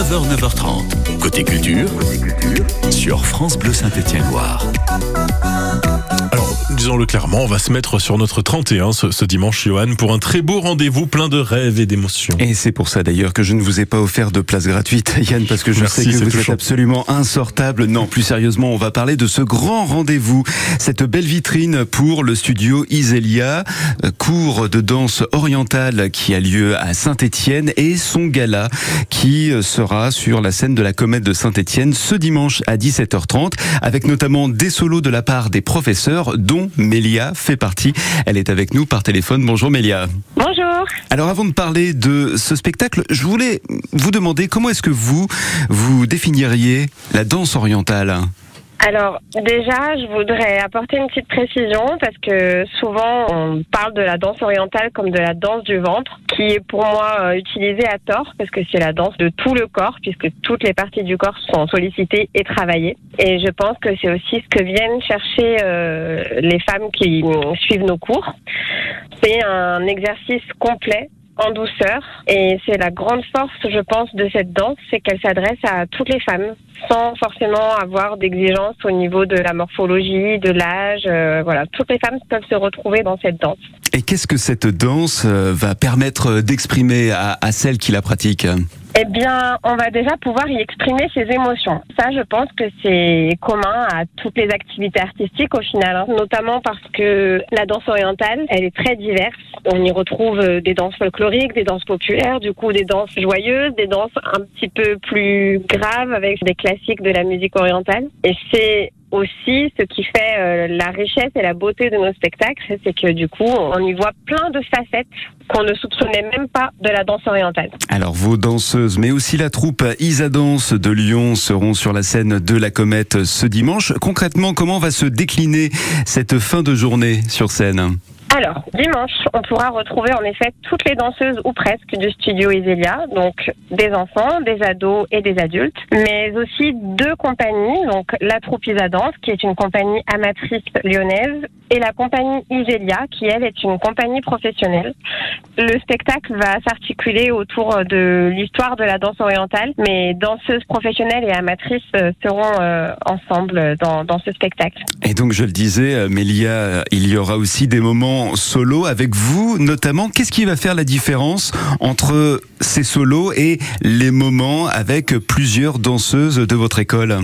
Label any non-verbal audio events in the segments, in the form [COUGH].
9h, 9h30. Côté culture, sur France Bleu Saint-Étienne-Loire. Disons-le clairement, on va se mettre sur notre 31 ce, ce dimanche, Johan, pour un très beau rendez-vous plein de rêves et d'émotions. Et c'est pour ça d'ailleurs que je ne vous ai pas offert de place gratuite, [LAUGHS] Yann, parce que je Merci, sais que vous êtes absolument insortable. Non, plus sérieusement, on va parler de ce grand rendez-vous, cette belle vitrine pour le studio Iselia, euh, cours de danse orientale qui a lieu à Saint-Étienne et son gala qui euh, sera sur la scène de la Comète de Saint-Étienne ce dimanche à 17h30 avec notamment des solos de la part des professeurs dont Mélia fait partie. Elle est avec nous par téléphone. Bonjour Mélia. Bonjour. Alors avant de parler de ce spectacle, je voulais vous demander comment est-ce que vous, vous définiriez la danse orientale? Alors déjà, je voudrais apporter une petite précision parce que souvent on parle de la danse orientale comme de la danse du ventre, qui est pour moi euh, utilisée à tort parce que c'est la danse de tout le corps puisque toutes les parties du corps sont sollicitées et travaillées. Et je pense que c'est aussi ce que viennent chercher euh, les femmes qui suivent nos cours. C'est un exercice complet en douceur et c'est la grande force, je pense, de cette danse, c'est qu'elle s'adresse à toutes les femmes sans forcément avoir d'exigences au niveau de la morphologie, de l'âge. euh, voilà, toutes les femmes peuvent se retrouver dans cette danse. Et qu'est-ce que cette danse euh, va permettre d'exprimer à, à celles qui la pratiquent? Eh bien, on va déjà pouvoir y exprimer ses émotions. Ça, je pense que c'est commun à toutes les activités artistiques au final, hein. notamment parce que la danse orientale, elle est très diverse. On y retrouve euh, des danses folkloriques, des danses populaires, du coup des danses joyeuses, des danses un petit peu plus graves avec des classiques de la musique orientale. Et c'est aussi ce qui fait euh, la richesse et la beauté de nos spectacles, c'est que du coup, on y voit plein de facettes qu'on ne soupçonnait même pas de la danse orientale. Alors vos danseuses, mais aussi la troupe Isa Danse de Lyon seront sur la scène de la Comète ce dimanche. Concrètement, comment va se décliner cette fin de journée sur scène? Alors, dimanche, on pourra retrouver en effet toutes les danseuses ou presque du studio Iselia, donc des enfants, des ados et des adultes, mais aussi deux compagnies, donc la troupe Isa Danse, qui est une compagnie amatrice lyonnaise, et la compagnie Iselia, qui elle est une compagnie professionnelle. Le spectacle va s'articuler autour de l'histoire de la danse orientale, mais danseuses professionnelles et amatrices euh, seront euh, ensemble dans, ce spectacle. Et donc je le disais, euh, Mélia, il y aura aussi des moments solo avec vous, notamment. Qu'est-ce qui va faire la différence entre ces solos et les moments avec plusieurs danseuses de votre école?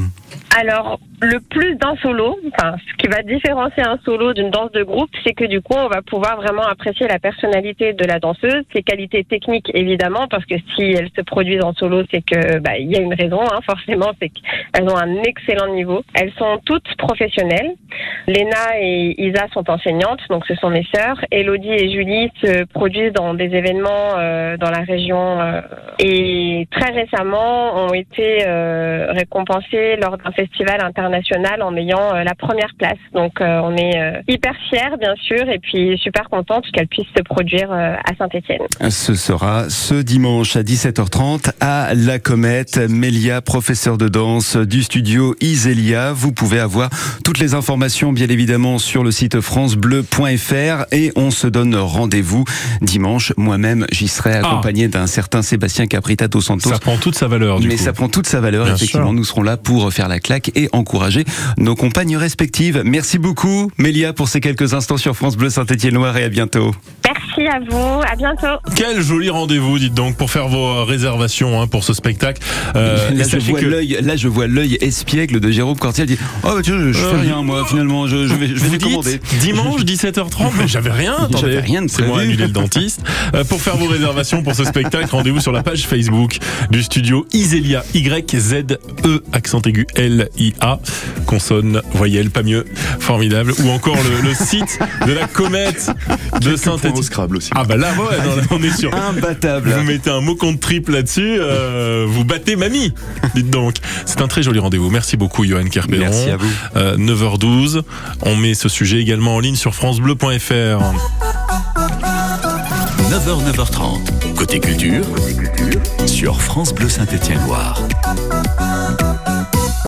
Alors, le plus d'un solo, enfin, ce qui va différencier un solo d'une danse de groupe, c'est que du coup, on va pouvoir vraiment apprécier la personnalité de la danseuse, ses qualités techniques évidemment, parce que si elles se produisent en solo, c'est que bah, il y a une raison, hein, [LAUGHS] forcément, c'est qu'elles ont un excellent niveau. Elles sont toutes professionnelles. Léna et Isa sont enseignantes, donc ce sont mes sœurs. Elodie et Julie se produisent dans des événements euh, dans la région euh, et très récemment ont été euh, récompensées lors d'un festival international en ayant euh, la première place. Donc euh, on est euh, hyper fiers bien sûr et puis super contente qu'elles puissent se produire euh, à Saint-Étienne. Ce sera ce dimanche à 17h30 à La Comète. Mélia, professeur de danse du studio Iselia. Vous pouvez avoir toutes les informations, bien évidemment, sur le site francebleu.fr et on se donne rendez-vous dimanche. Moi-même, j'y serai accompagné d'un certain Sébastien Caprita dos Santos. Ça prend toute sa valeur, du Mais coup. ça prend toute sa valeur, Bien effectivement. sûr. Nous serons là pour faire la claque et encourager nos compagnes respectives. Merci beaucoup, Mélia, pour ces quelques instants sur France Bleu Saint-Étienne-Loire et à bientôt. Merci à vous, à bientôt. Quel joli rendez-vous, dites donc, pour faire vos réservations hein, pour ce spectacle. Euh, là, je sachez vois que- l'œil, là, je vois l'œil espiègle de Jérôme Cortiel. Il dit, oh, bah, tiens, je, je fais Euh, rien, moi, finalement, je, je vais, je vais Vous commander. [LAUGHS] dimanche 17h30, mais j'avais rien. Attendez, J'avais rien de c'est moi annulé le dentiste. Euh, pour faire vos réservations pour ce spectacle, rendez-vous sur la page Facebook du studio Iselia Y Z E accent aigu L I A consonne voyelle pas mieux formidable ou encore le, le site de la comète de Saint-Étienne. Scrabble aussi. Ah bah là ouais, non, là, [LAUGHS] on est sur Imbattable. vous mettez un mot contre triple là-dessus, euh, vous battez mamie. Dites donc. C'est un très joli rendez-vous. Merci beaucoup, Johan Kerpédron. Merci à vous. Euh, 9h12. On met ce sujet également en ligne sur FranceBleu.fr. 9h, 9h30. Côté culture, sur France Bleu Saint-Étienne-Loire.